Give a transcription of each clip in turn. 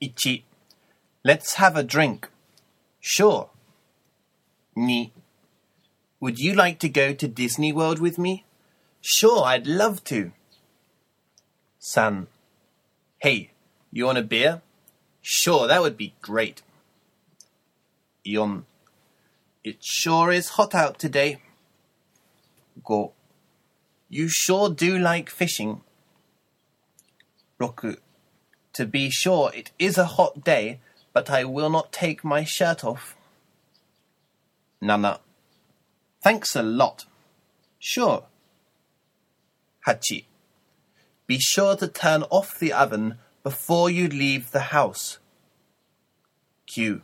1. Let's have a drink. Sure. 2. Would you like to go to Disney World with me? Sure, I'd love to. 3. Hey, you want a beer? Sure, that would be great. 4. It sure is hot out today. 5. You sure do like fishing. 6. To be sure, it is a hot day, but I will not take my shirt off. Nana. Thanks a lot. Sure. Hachi. Be sure to turn off the oven before you leave the house. Q.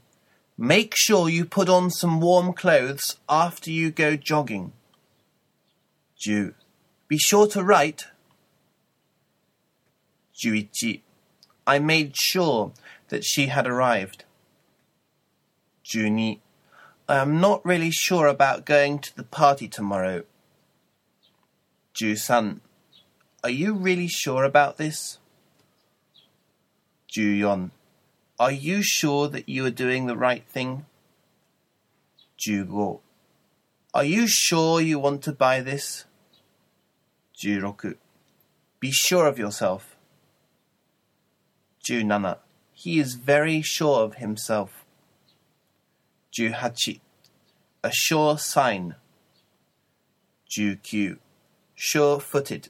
Make sure you put on some warm clothes after you go jogging. 10. Be sure to write. 11. I made sure that she had arrived. 12. I am not really sure about going to the party tomorrow. 13. Are you really sure about this? 14. Are you sure that you are doing the right thing? 15. Are you sure you want to buy this? 16. Be sure of yourself. 17. He is very sure of himself. 18. A sure sign. 19. Sure footed.